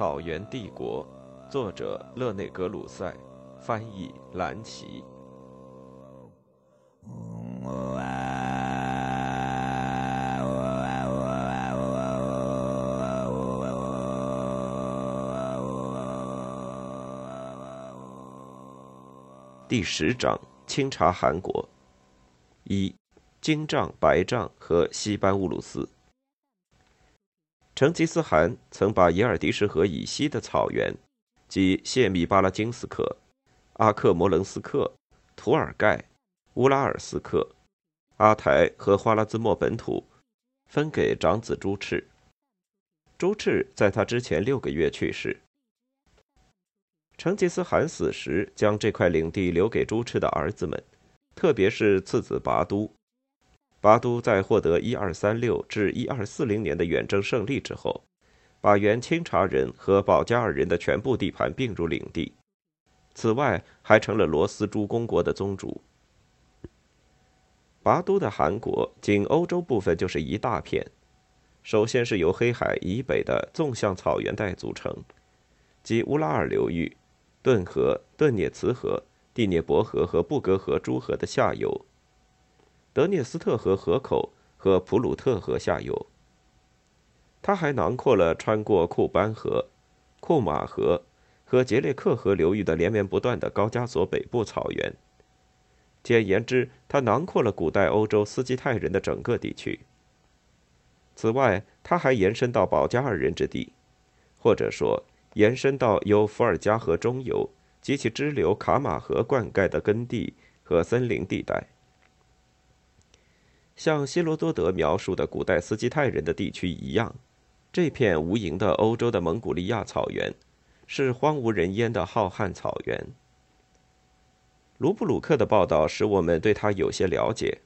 草原帝国》，作者勒内·格鲁塞，翻译蓝奇。第十章：清查韩国。一、金帐、白帐和西班乌鲁斯。成吉思汗曾把伊尔迪什河以西的草原，即谢米巴拉金斯克、阿克摩棱斯克、图尔盖、乌拉尔斯克、阿台和花拉兹莫本土，分给长子朱赤。朱赤在他之前六个月去世。成吉思汗死时，将这块领地留给朱赤的儿子们，特别是次子拔都。拔都在获得1236至1240年的远征胜利之后，把原清察人和保加尔人的全部地盘并入领地。此外，还成了罗斯诸公国的宗主。拔都的韩国，仅欧洲部分就是一大片。首先是由黑海以北的纵向草原带组成，即乌拉尔流域。顿河、顿涅茨河、第聂伯河和布格河诸河的下游，德涅斯特河河口和普鲁特河下游。它还囊括了穿过库班河、库马河和杰列克河流域的连绵不断的高加索北部草原。简言之，它囊括了古代欧洲斯基泰人的整个地区。此外，它还延伸到保加尔人之地，或者说。延伸到由伏尔加河中游及其支流卡马河灌溉的耕地和森林地带，像希罗多德描述的古代斯基泰人的地区一样，这片无垠的欧洲的蒙古利亚草原是荒无人烟的浩瀚草原。卢布鲁克的报道使我们对他有些了解。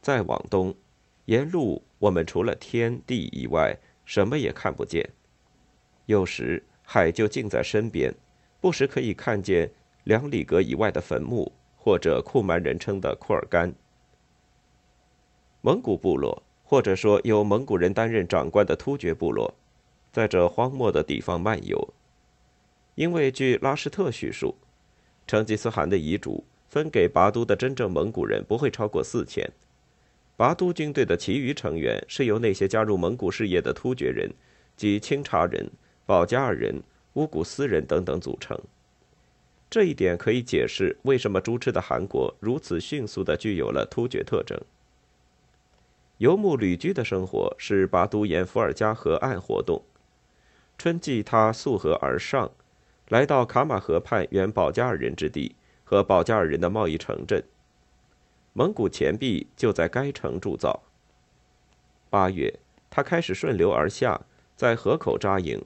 再往东，沿路我们除了天地以外，什么也看不见。有时海就近在身边，不时可以看见两里格以外的坟墓，或者库曼人称的库尔干。蒙古部落，或者说由蒙古人担任长官的突厥部落，在这荒漠的地方漫游。因为据拉什特叙述，成吉思汗的遗嘱分给拔都的真正蒙古人不会超过四千，拔都军队的其余成员是由那些加入蒙古事业的突厥人及清察人。保加尔人、乌古斯人等等组成，这一点可以解释为什么朱赤的韩国如此迅速地具有了突厥特征。游牧旅居的生活是拔都沿伏尔加河岸活动。春季，他溯河而上，来到卡马河畔原保加尔人之地和保加尔人的贸易城镇。蒙古钱币就在该城铸造。八月，他开始顺流而下，在河口扎营。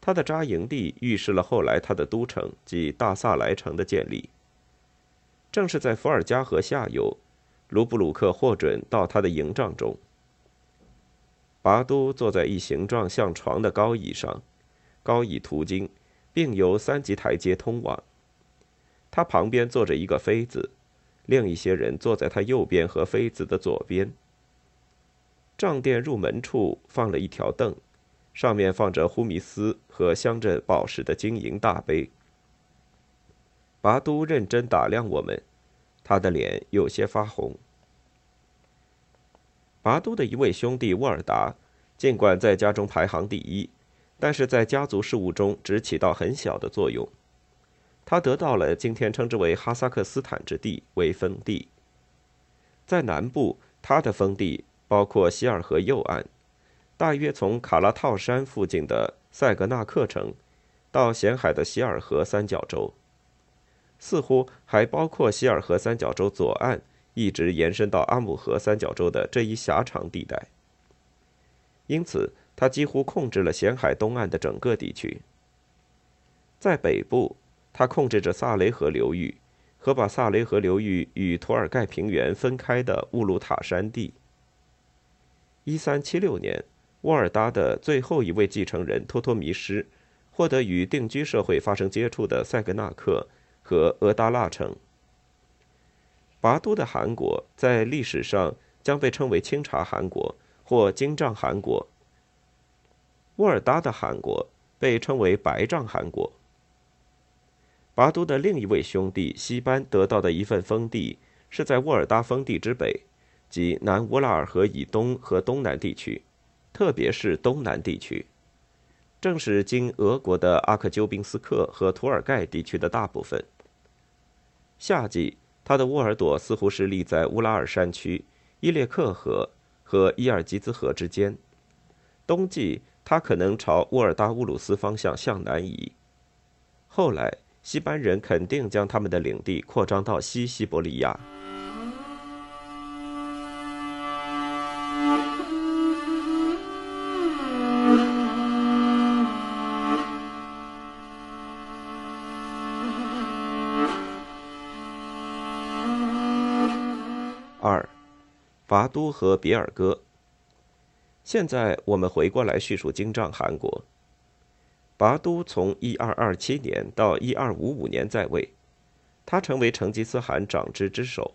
他的扎营地预示了后来他的都城即大萨莱城的建立。正是在伏尔加河下游，卢布鲁克获准到他的营帐中。拔都坐在一形状像床的高椅上，高椅途经，并由三级台阶通往。他旁边坐着一个妃子，另一些人坐在他右边和妃子的左边。帐殿入门处放了一条凳。上面放着呼米斯和镶着宝石的金银大杯。拔都认真打量我们，他的脸有些发红。拔都的一位兄弟沃尔达，尽管在家中排行第一，但是在家族事务中只起到很小的作用。他得到了今天称之为哈萨克斯坦之地为封地。在南部，他的封地包括希尔河右岸。大约从卡拉套山附近的塞格纳克城，到咸海的希尔河三角洲，似乎还包括希尔河三角洲左岸，一直延伸到阿姆河三角洲的这一狭长地带。因此，他几乎控制了咸海东岸的整个地区。在北部，他控制着萨雷河流域和把萨雷河流域与图尔盖平原分开的乌鲁塔山地。一三七六年。沃尔达的最后一位继承人托托弥什获得与定居社会发生接触的塞格纳克和俄达腊城。拔都的韩国在历史上将被称为清查韩国或金帐韩国。沃尔达的韩国被称为“白帐汗国”。拔都的另一位兄弟西班得到的一份封地是在沃尔达封地之北，即南乌拉尔河以东和东南地区，特别是东南地区，正是今俄国的阿克鸠宾斯克和图尔盖地区的大部分。夏季，他的沃尔朵似乎是立在乌拉尔山区、伊列克河和伊尔吉兹河之间；冬季，他可能朝乌尔达乌鲁斯方向向南移。后来。西班人肯定将他们的领地扩张到西西伯利亚。拔都和别尔哥。现在我们回过来叙述金帐汗国。拔都从一二二七年到一二五五年在位，他成为成吉思汗长之之首，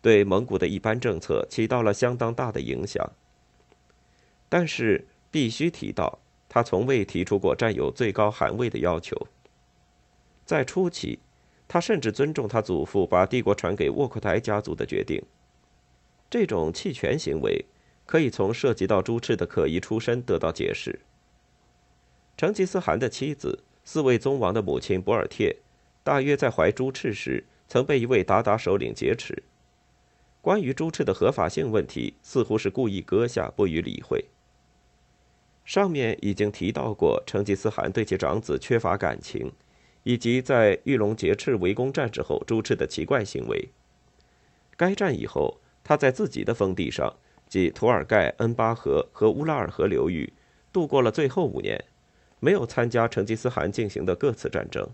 对蒙古的一般政策起到了相当大的影响。但是必须提到，他从未提出过占有最高汗位的要求。在初期，他甚至尊重他祖父把帝国传给沃克台家族的决定。这种弃权行为可以从涉及到朱赤的可疑出身得到解释。成吉思汗的妻子、四位宗王的母亲博尔帖，大约在怀朱赤时，曾被一位鞑靼首领劫持。关于朱赤的合法性问题，似乎是故意搁下，不予理会。上面已经提到过，成吉思汗对其长子缺乏感情，以及在玉龙劫赤围攻战之后朱赤的奇怪行为。该战以后，他在自己的封地上，即图尔盖、恩巴河和乌拉尔河流域，度过了最后五年。没有参加成吉思汗进行的各次战争。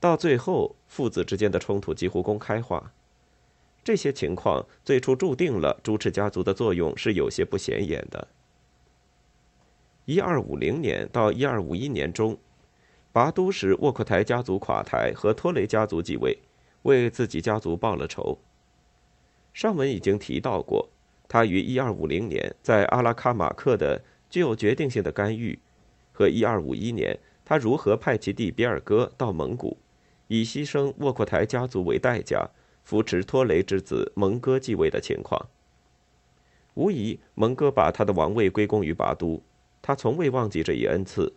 到最后，父子之间的冲突几乎公开化。这些情况最初注定了朱赤家族的作用是有些不显眼的。一二五零年到一二五一年中，拔都使沃克台家族垮台和托雷家族继位，为自己家族报了仇。上文已经提到过，他于一二五零年在阿拉卡马克的具有决定性的干预。和1251年，他如何派其弟比尔哥到蒙古，以牺牲沃阔台家族为代价，扶持托雷之子蒙哥继位的情况。无疑，蒙哥把他的王位归功于拔都，他从未忘记这一恩赐。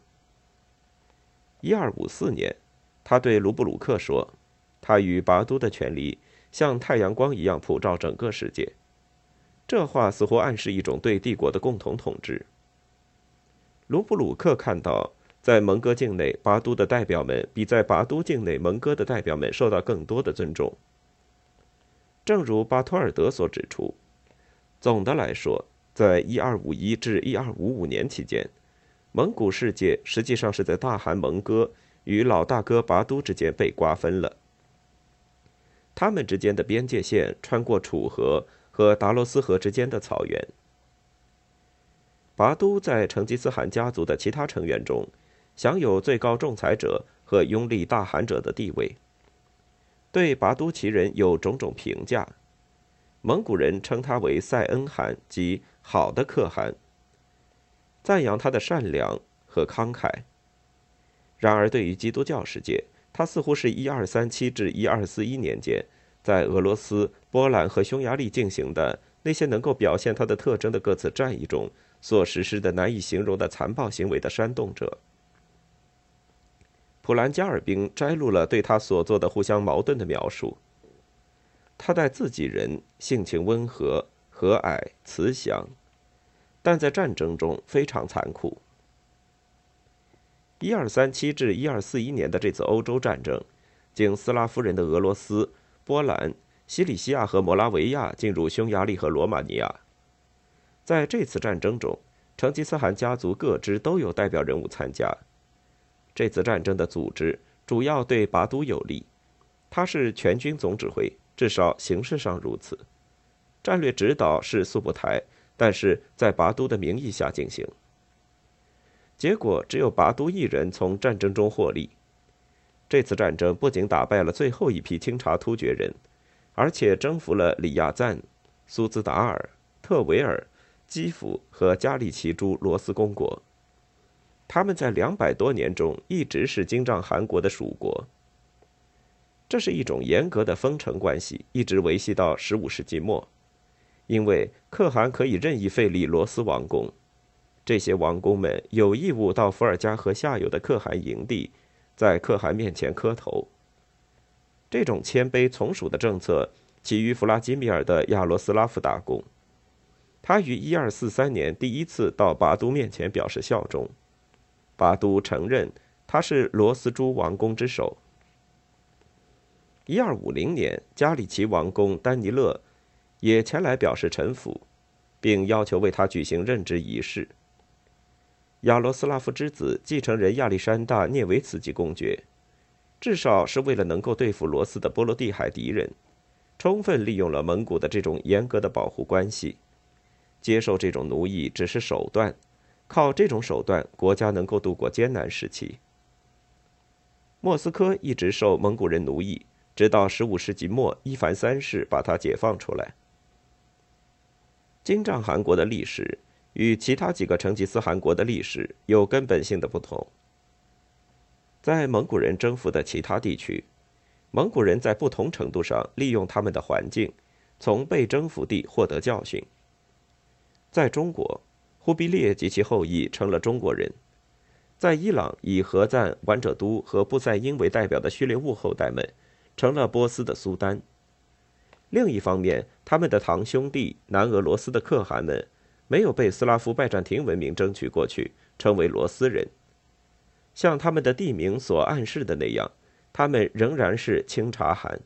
1254年，他对卢布鲁克说：“他与拔都的权力像太阳光一样普照整个世界。”这话似乎暗示一种对帝国的共同统治。卢布鲁克看到，在蒙哥境内，拔都的代表们比在拔都境内蒙哥的代表们受到更多的尊重。正如巴托尔德所指出，总的来说，在1251至1255年期间，蒙古世界实际上是在大汗蒙哥与老大哥拔都之间被瓜分了。他们之间的边界线穿过楚河和达罗斯河之间的草原。拔都在成吉思汗家族的其他成员中，享有最高仲裁者和拥立大汗者的地位。对拔都旗人有种种评价，蒙古人称他为塞恩汗，即好的可汗，赞扬他的善良和慷慨。然而，对于基督教世界，他似乎是一二三七至一二四一年间，在俄罗斯、波兰和匈牙利进行的那些能够表现他的特征的各次战役中。所实施的难以形容的残暴行为的煽动者，普兰加尔兵摘录了对他所做的互相矛盾的描述。他待自己人性情温和、和蔼、慈祥，但在战争中非常残酷。一二三七至一二四一年的这次欧洲战争，经斯拉夫人的俄罗斯、波兰、西里西亚和摩拉维亚进入匈牙利和罗马尼亚。在这次战争中，成吉思汗家族各支都有代表人物参加。这次战争的组织主要对拔都有利，他是全军总指挥，至少形式上如此。战略指导是速不台，但是在拔都的名义下进行。结果只有拔都一人从战争中获利。这次战争不仅打败了最后一批清查突厥人，而且征服了里亚赞、苏兹达尔、特维尔。基辅和加利奇诸罗斯公国。他们在两百多年中一直是金帐汗国的属国。这是一种严格的封城关系，一直维系到十五世纪末。因为可汗可以任意废立罗斯王公，这些王公们有义务到伏尔加河下游的可汗营地，在可汗面前磕头。这种谦卑从属的政策起于弗拉基米尔的亚罗斯拉夫大公，他于一二四三年第一次到拔都面前表示效忠，拔都承认他是罗斯诸王公之首。一二五零年，加里奇王公丹尼勒。也前来表示臣服，并要求为他举行任职仪式。亚罗斯拉夫之子继承人亚历山大涅维茨基公爵，至少是为了能够对付罗斯的波罗的海敌人，充分利用了蒙古的这种严格的保护关系。接受这种奴役只是手段，靠这种手段，国家能够度过艰难时期。莫斯科一直受蒙古人奴役，直到十五世纪末，伊凡三世把它解放出来。金帐汗国的历史与其他几个成吉思汗国的历史有根本性的不同。在蒙古人征服的其他地区，蒙古人在不同程度上利用他们的环境，从被征服地获得教训。在中国，忽必烈及其后裔成了中国人；在伊朗，以何赞、完者都和布赛因为代表的序列兀后代们，成了波斯的苏丹。另一方面，他们的堂兄弟南俄罗斯的可汗们没有被斯拉夫拜占庭文明争取过去，称为罗斯人。像他们的地名所暗示的那样，他们仍然是清察汗，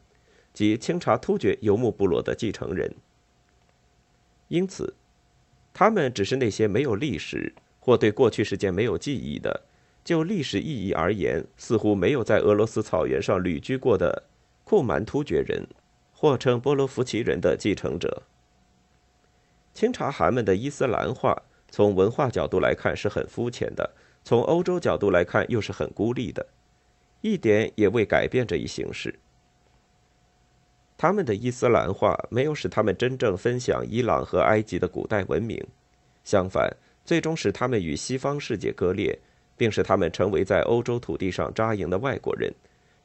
即清察突厥游牧部落的继承人。因此，他们只是那些没有历史或对过去事件没有记忆的，就历史意义而言，似乎没有在俄罗斯草原上旅居过的库蛮突厥人。或称波罗夫奇人的继承者。清察汗们的伊斯兰化，从文化角度来看是很肤浅的，从欧洲角度来看又是很孤立的，一点也未改变这一形势。他们的伊斯兰化没有使他们真正分享伊朗和埃及的古代文明，相反，最终使他们与西方世界割裂，并使他们成为在欧洲土地上扎营的外国人，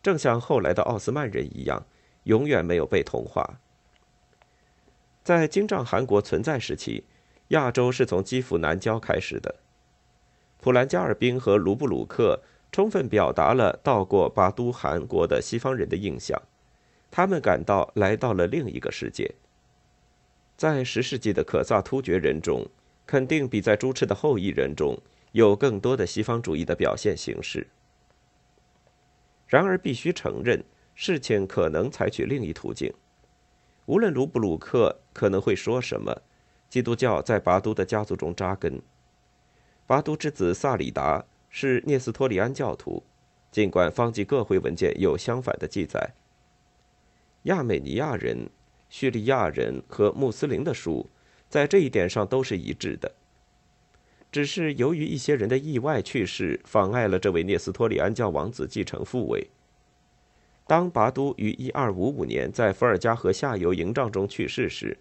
正像后来的奥斯曼人一样。永远没有被同化。在金帐汗国存在时期，亚洲是从基辅南郊开始的。普兰加尔兵和卢布鲁克充分表达了到过巴都汗国的西方人的印象，他们感到来到了另一个世界。在十世纪的可萨突厥人中，肯定比在朱赤的后裔人中有更多的西方主义的表现形式。然而，必须承认。事情可能采取另一途径。无论卢布鲁克可能会说什么，基督教在拔都的家族中扎根。拔都之子萨里达是聂斯托里安教徒，尽管方济各会文件有相反的记载。亚美尼亚人、叙利亚人和穆斯林的书在这一点上都是一致的。只是由于一些人的意外去世，妨碍了这位聂斯托里安教王子继承父位。当拔都于1255年在伏尔加河下游营帐中去世时，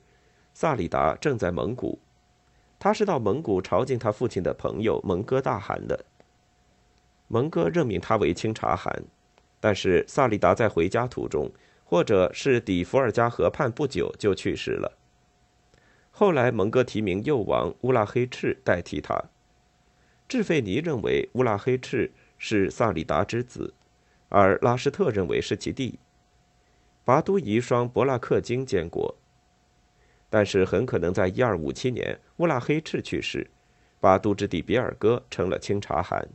萨里达正在蒙古。他是到蒙古朝觐他父亲的朋友蒙哥大汗的。蒙哥任命他为清察汗，但是萨里达在回家途中，或者是抵伏尔加河畔不久就去世了。后来蒙哥提名幼王乌拉黑赤代替他。智费尼认为乌拉黑赤是萨里达之子。而拉施特认为是其弟。拔都遗孀博拉克金监国，但是很可能在一二五七年乌拉黑赤去世，拔都之弟比尔哥成了清察汗。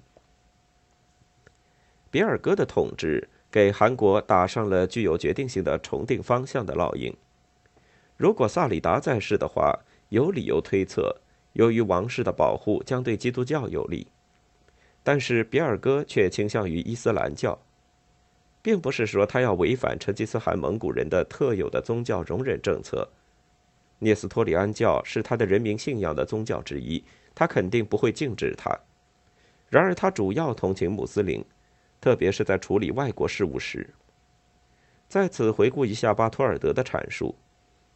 比尔哥的统治给韩国打上了具有决定性的重定方向的烙印。如果萨里达在世的话，有理由推测，由于王室的保护将对基督教有利，但是比尔哥却倾向于伊斯兰教。并不是说他要违反成吉思汗蒙古人的特有的宗教容忍政策。聂斯托里安教是他的人民信仰的宗教之一，他肯定不会禁止他。然而，他主要同情穆斯林，特别是在处理外国事务时。在此回顾一下巴托尔德的阐述，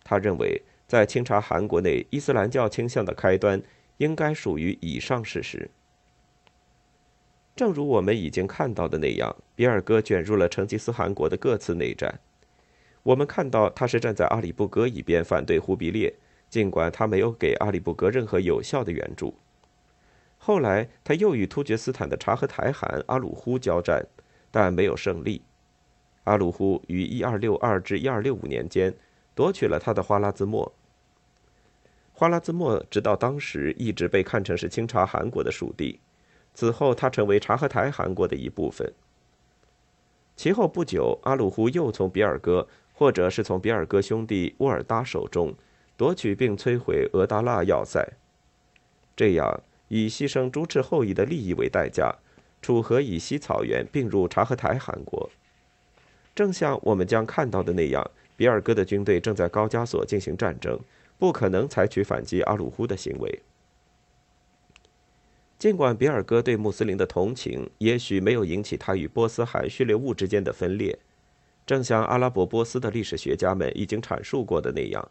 他认为在清查韩国内伊斯兰教倾向的开端应该属于以上事实。正如我们已经看到的那样，比尔哥卷入了成吉思汗国的各次内战。我们看到他是站在阿里不哥一边反对忽必烈，尽管他没有给阿里不哥任何有效的援助。后来他又与突厥斯坦的察合台汗阿鲁忽交战，但没有胜利。阿鲁忽于1262至1265年间夺取了他的花剌子模。花剌子模直到当时一直被看成是清察汗国的属地，此后他成为察合台汗国的一部分。其后不久，阿鲁忽又从比尔哥。或者是从比尔哥兄弟乌尔达手中夺取并摧毁俄达腊要塞，这样以牺牲朱赤后裔的利益为代价，楚河以西草原并入察合台汗国。正像我们将看到的那样，比尔哥的军队正在高加索进行战争，不可能采取反击阿鲁忽的行为。尽管比尔哥对穆斯林的同情也许没有引起他与波斯海序列物之间的分裂。正像阿拉伯波斯的历史学家们已经阐述过的那样，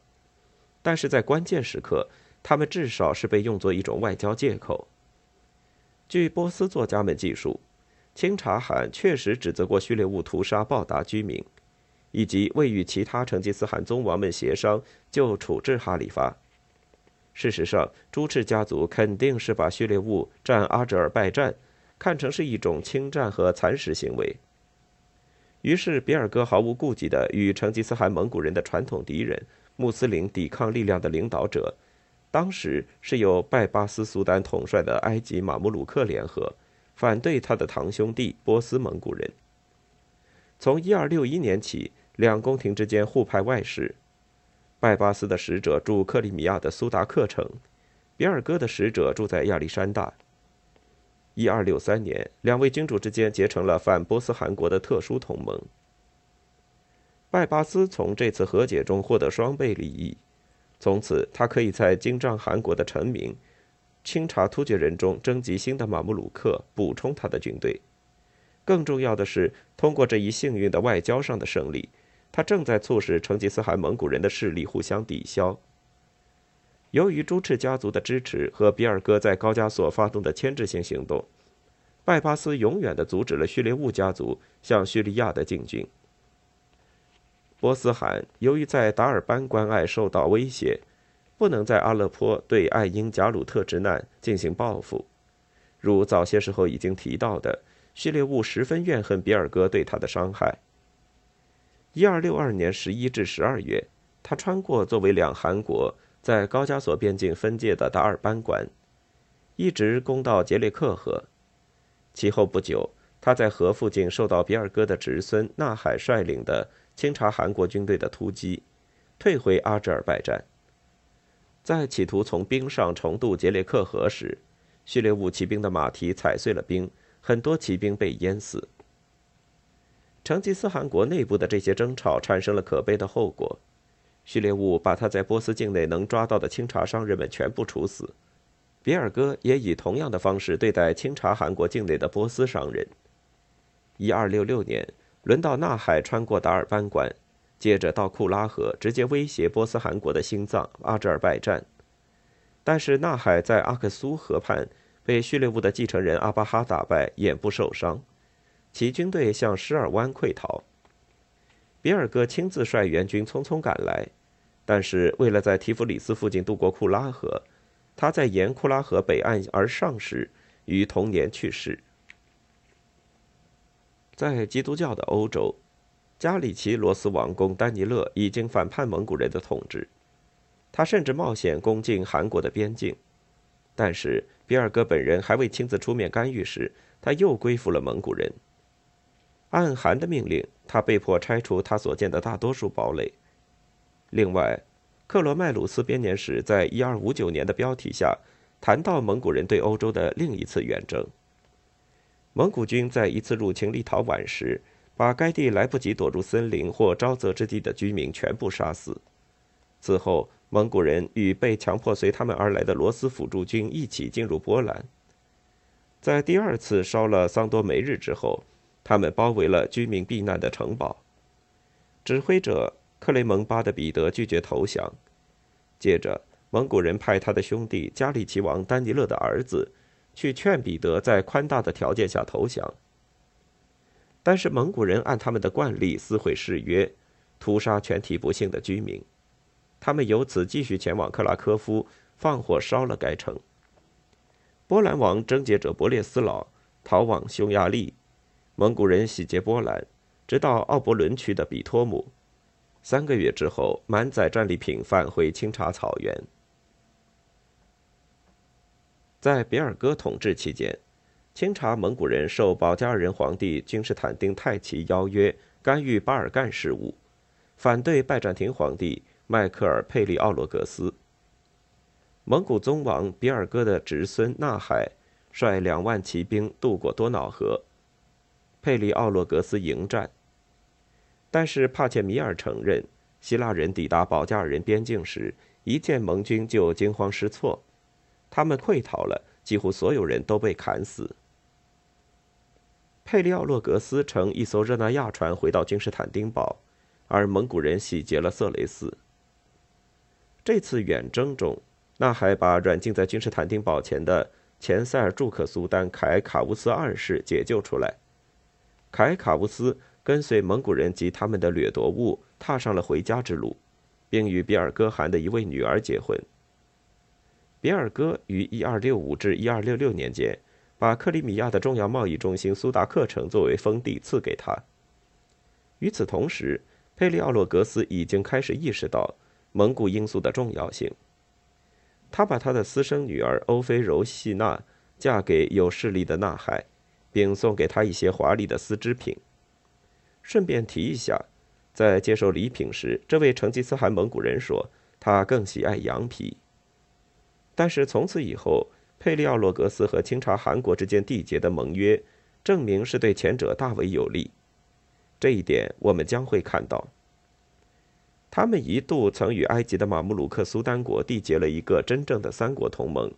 但是在关键时刻，他们至少是被用作一种外交借口。据波斯作家们记述，清察汗确实指责过序列物屠杀报答居民，以及未与其他成吉思汗宗王们协商就处置哈里发。事实上，朱赤家族肯定是把序列物战阿哲尔拜占看成是一种侵占和蚕食行为。于是，比尔哥毫无顾忌地与成吉思汗蒙古人的传统敌人穆斯林抵抗力量的领导者，当时是由拜巴斯苏丹统帅的埃及马穆鲁克联合，反对他的堂兄弟波斯蒙古人。从1261年起，两宫廷之间互派外使，拜巴斯的使者驻克里米亚的苏达克城，比尔哥的使者住在亚历山大。一二六三年，两位君主之间结成了反波斯汗国的特殊同盟。拜巴斯从这次和解中获得双倍利益，从此他可以在金帐汗国的臣民、清查突厥人中征集新的马穆鲁克，补充他的军队。更重要的是，通过这一幸运的外交上的胜利，他正在促使成吉思汗蒙古人的势力互相抵消。由于朱赤家族的支持和比尔哥在高加索发动的牵制性行动，拜巴斯永远地阻止了叙利兀家族向叙利亚的进军。波斯汗由于在达尔班关隘受到威胁，不能在阿勒颇对爱因贾鲁特之难进行报复。如早些时候已经提到的，叙利兀十分怨恨比尔哥对他的伤害。一二六二年十一至十二月，他穿过作为两韩国。在高加索边境分界的达尔班关，一直攻到杰列克河。其后不久，他在河附近受到比尔哥的侄孙纳海率领的清查韩国军队的突击，退回阿哲尔拜占。在企图从冰上重渡杰列克河时，序列兀骑兵的马蹄踩碎了冰，很多骑兵被淹死。成吉思汗国内部的这些争吵产生了可悲的后果。序列兀把他在波斯境内能抓到的清查商人们全部处死，比尔哥也以同样的方式对待清查韩国境内的波斯商人。一二六六年，轮到纳海穿过达尔班关，接着到库拉河，直接威胁波斯汗国的心脏阿哲尔拜占。但是纳海在阿克苏河畔被序列兀的继承人阿巴哈打败，眼部受伤，其军队向施尔湾溃逃。比尔哥亲自率援军匆匆赶来。但是，为了在提夫里斯附近渡过库拉河，他在沿库拉河北岸而上时，于同年去世。在基督教的欧洲，加里奇罗斯王公丹尼勒已经反叛蒙古人的统治，他甚至冒险攻进韩国的边境。但是，比尔哥本人还未亲自出面干预时，他又归附了蒙古人。按韩的命令，他被迫拆除他所建的大多数堡垒。另外，克罗麦鲁斯编年史在一二五九年的标题下谈到蒙古人对欧洲的另一次远征。蒙古军在一次入侵立陶宛时，把该地来不及躲入森林或沼泽之地的居民全部杀死。此后，蒙古人与被强迫随他们而来的罗斯辅助军一起进入波兰。在第二次烧了桑多梅日之后，他们包围了居民避难的城堡。指挥者。克雷蒙巴的彼得拒绝投降。接着，蒙古人派他的兄弟加里奇王丹尼勒的儿子去劝彼得在宽大的条件下投降。但是蒙古人按他们的惯例撕毁誓约，屠杀全体不幸的居民。他们由此继续前往克拉科夫，放火烧了该城。波兰王征结者勃列斯老逃往匈牙利，蒙古人洗劫波兰，直到奥伯伦区的比托姆。三个月之后，满载战利品返回清查草原。在比尔哥统治期间，清查蒙古人受保加尔人皇帝君士坦丁太奇邀约，干预巴尔干事务，反对拜占庭皇帝迈克尔佩利奥洛格斯。蒙古宗王比尔哥的侄孙纳海率两万骑兵渡过多瑙河，佩里奥洛格斯迎战。但是帕切米尔承认，希腊人抵达保加尔人边境时，一见盟军就惊慌失措，他们溃逃了，几乎所有人都被砍死。佩里奥洛格斯乘一艘热那亚船回到君士坦丁堡，而蒙古人洗劫了色雷斯。这次远征中。那海把软禁在君士坦丁堡前的前塞尔柱克苏丹凯卡乌斯二世解救出来。凯卡乌斯跟随蒙古人及他们的掠夺物，踏上了回家之路，并与比尔哥汗的一位女儿结婚。比尔哥于1265至1266年间，把克里米亚的重要贸易中心苏达克城作为封地赐给他。与此同时，佩利奥洛格斯已经开始意识到蒙古因素的重要性。他把他的私生女儿欧菲柔西娜嫁给有势力的纳海，并送给他一些华丽的丝织品。顺便提一下，在接受礼品时，这位成吉思汗蒙古人说他更喜爱羊皮。但是从此以后，佩利奥洛格斯和清查汗国之间缔结的盟约，证明是对前者大为有利。这一点我们将会看到。他们一度曾与埃及的马穆鲁克苏丹国缔结了一个真正的三国同盟，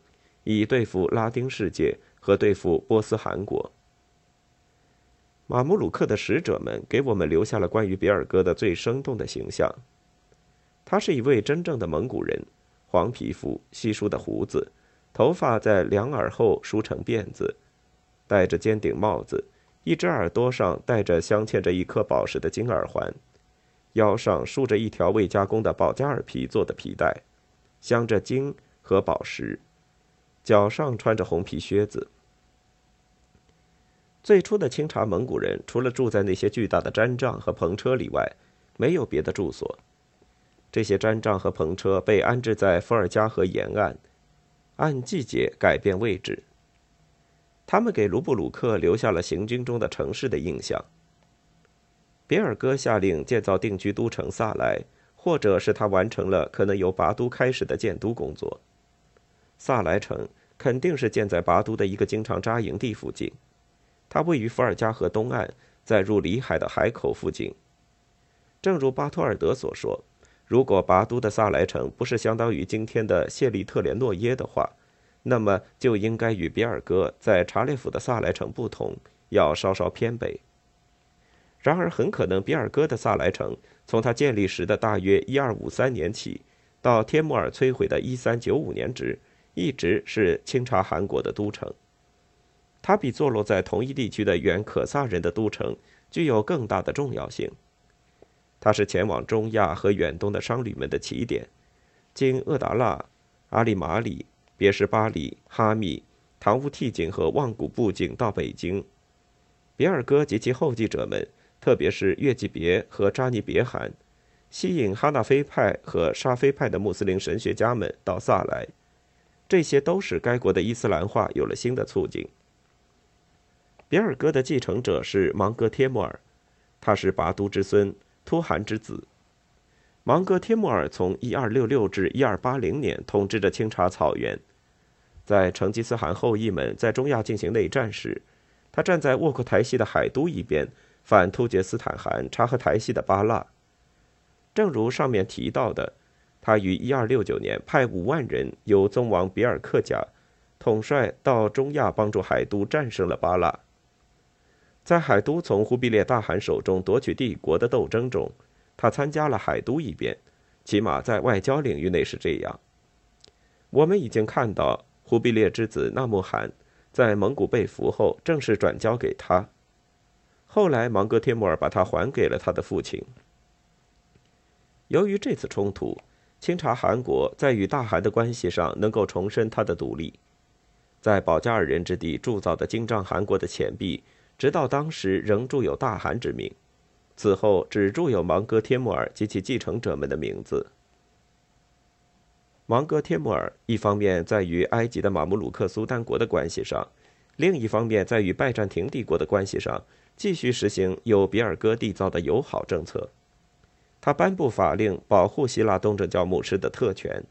以对付拉丁世界和对付波斯汗国。马穆鲁克的使者们给我们留下了关于比尔哥的最生动的形象。他是一位真正的蒙古人，黄皮肤、稀疏的胡子，头发在两耳后梳成辫子，戴着尖顶帽子，一只耳朵上戴着镶嵌着一颗宝石的金耳环。腰上束着一条未加工的保加尔皮做的皮带，镶着金和宝石，脚上穿着红皮靴子。最初的清查蒙古人除了住在那些巨大的毡帐和篷车里外，没有别的住所。这些毡帐和篷车被安置在伏尔加河沿岸，按季节改变位置。他们给卢布鲁克留下了行军中的城市的印象。比尔哥下令建造定居都城萨莱，或者是他完成了可能由拔都开始的建都工作。萨莱城肯定是建在拔都的一个经常扎营地附近，它位于伏尔加河东岸，在入里海的海口附近。正如巴托尔德所说，如果拔都的萨莱城不是相当于今天的谢利特连诺耶的话，那么就应该与比尔哥在查列夫的萨莱城不同，要稍稍偏北。然而，很可能比尔哥的萨莱城从他建立时的大约一二五三年起，到天穆尔摧毁的一三九五年止，一直是清查汗国的都城。它比坐落在同一地区的原可萨人的都城具有更大的重要性。它是前往中亚和远东的商旅们的起点，经厄达腊、阿里马里、别什巴里、哈密、唐乌替井和望古布井到北京。比尔哥及其后继者们。特别是月季别和扎尼别汗，吸引哈纳菲派和沙菲派的穆斯林神学家们到萨来，这些都使该国的伊斯兰化有了新的促进。比尔哥的继承者是芒格帖木儿，他是拔都之孙，突汗之子。芒格帖木儿从1266至1280年统治着清查草原，在成吉思汗后裔们在中亚进行内战时，他站在沃克台西的海都一边。反突厥斯坦汗察合台系的巴剌，正如上面提到的，他于1269年派五万人由宗王比尔克甲统帅到中亚帮助海都战胜了巴剌。在海都从忽必烈大汗手中夺取帝国的斗争中，他参加了海都一边，起码在外交领域内是这样。我们已经看到忽必烈之子纳木罕在蒙古被俘后正式转交给他。后来，芒格帖木儿把他还给了他的父亲。由于这次冲突，清查汗国在与大汗的关系上能够重申他的独立。在保加尔人之地铸造的金帐汗国的钱币，直到当时仍著有大汗之名，此后只著有芒格帖木儿及其继承者们的名字。芒格帖木儿一方面在与埃及的马穆鲁克苏丹国的关系上，另一方面在与拜占庭帝国的关系上。继续实行由比尔哥缔造的友好政策，他颁布法令保护希腊东正教牧师的特权，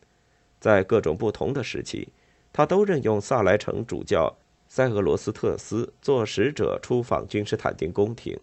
在各种不同的时期，他都任用萨莱城主教塞俄罗斯特斯做使者出访君士坦丁宫廷。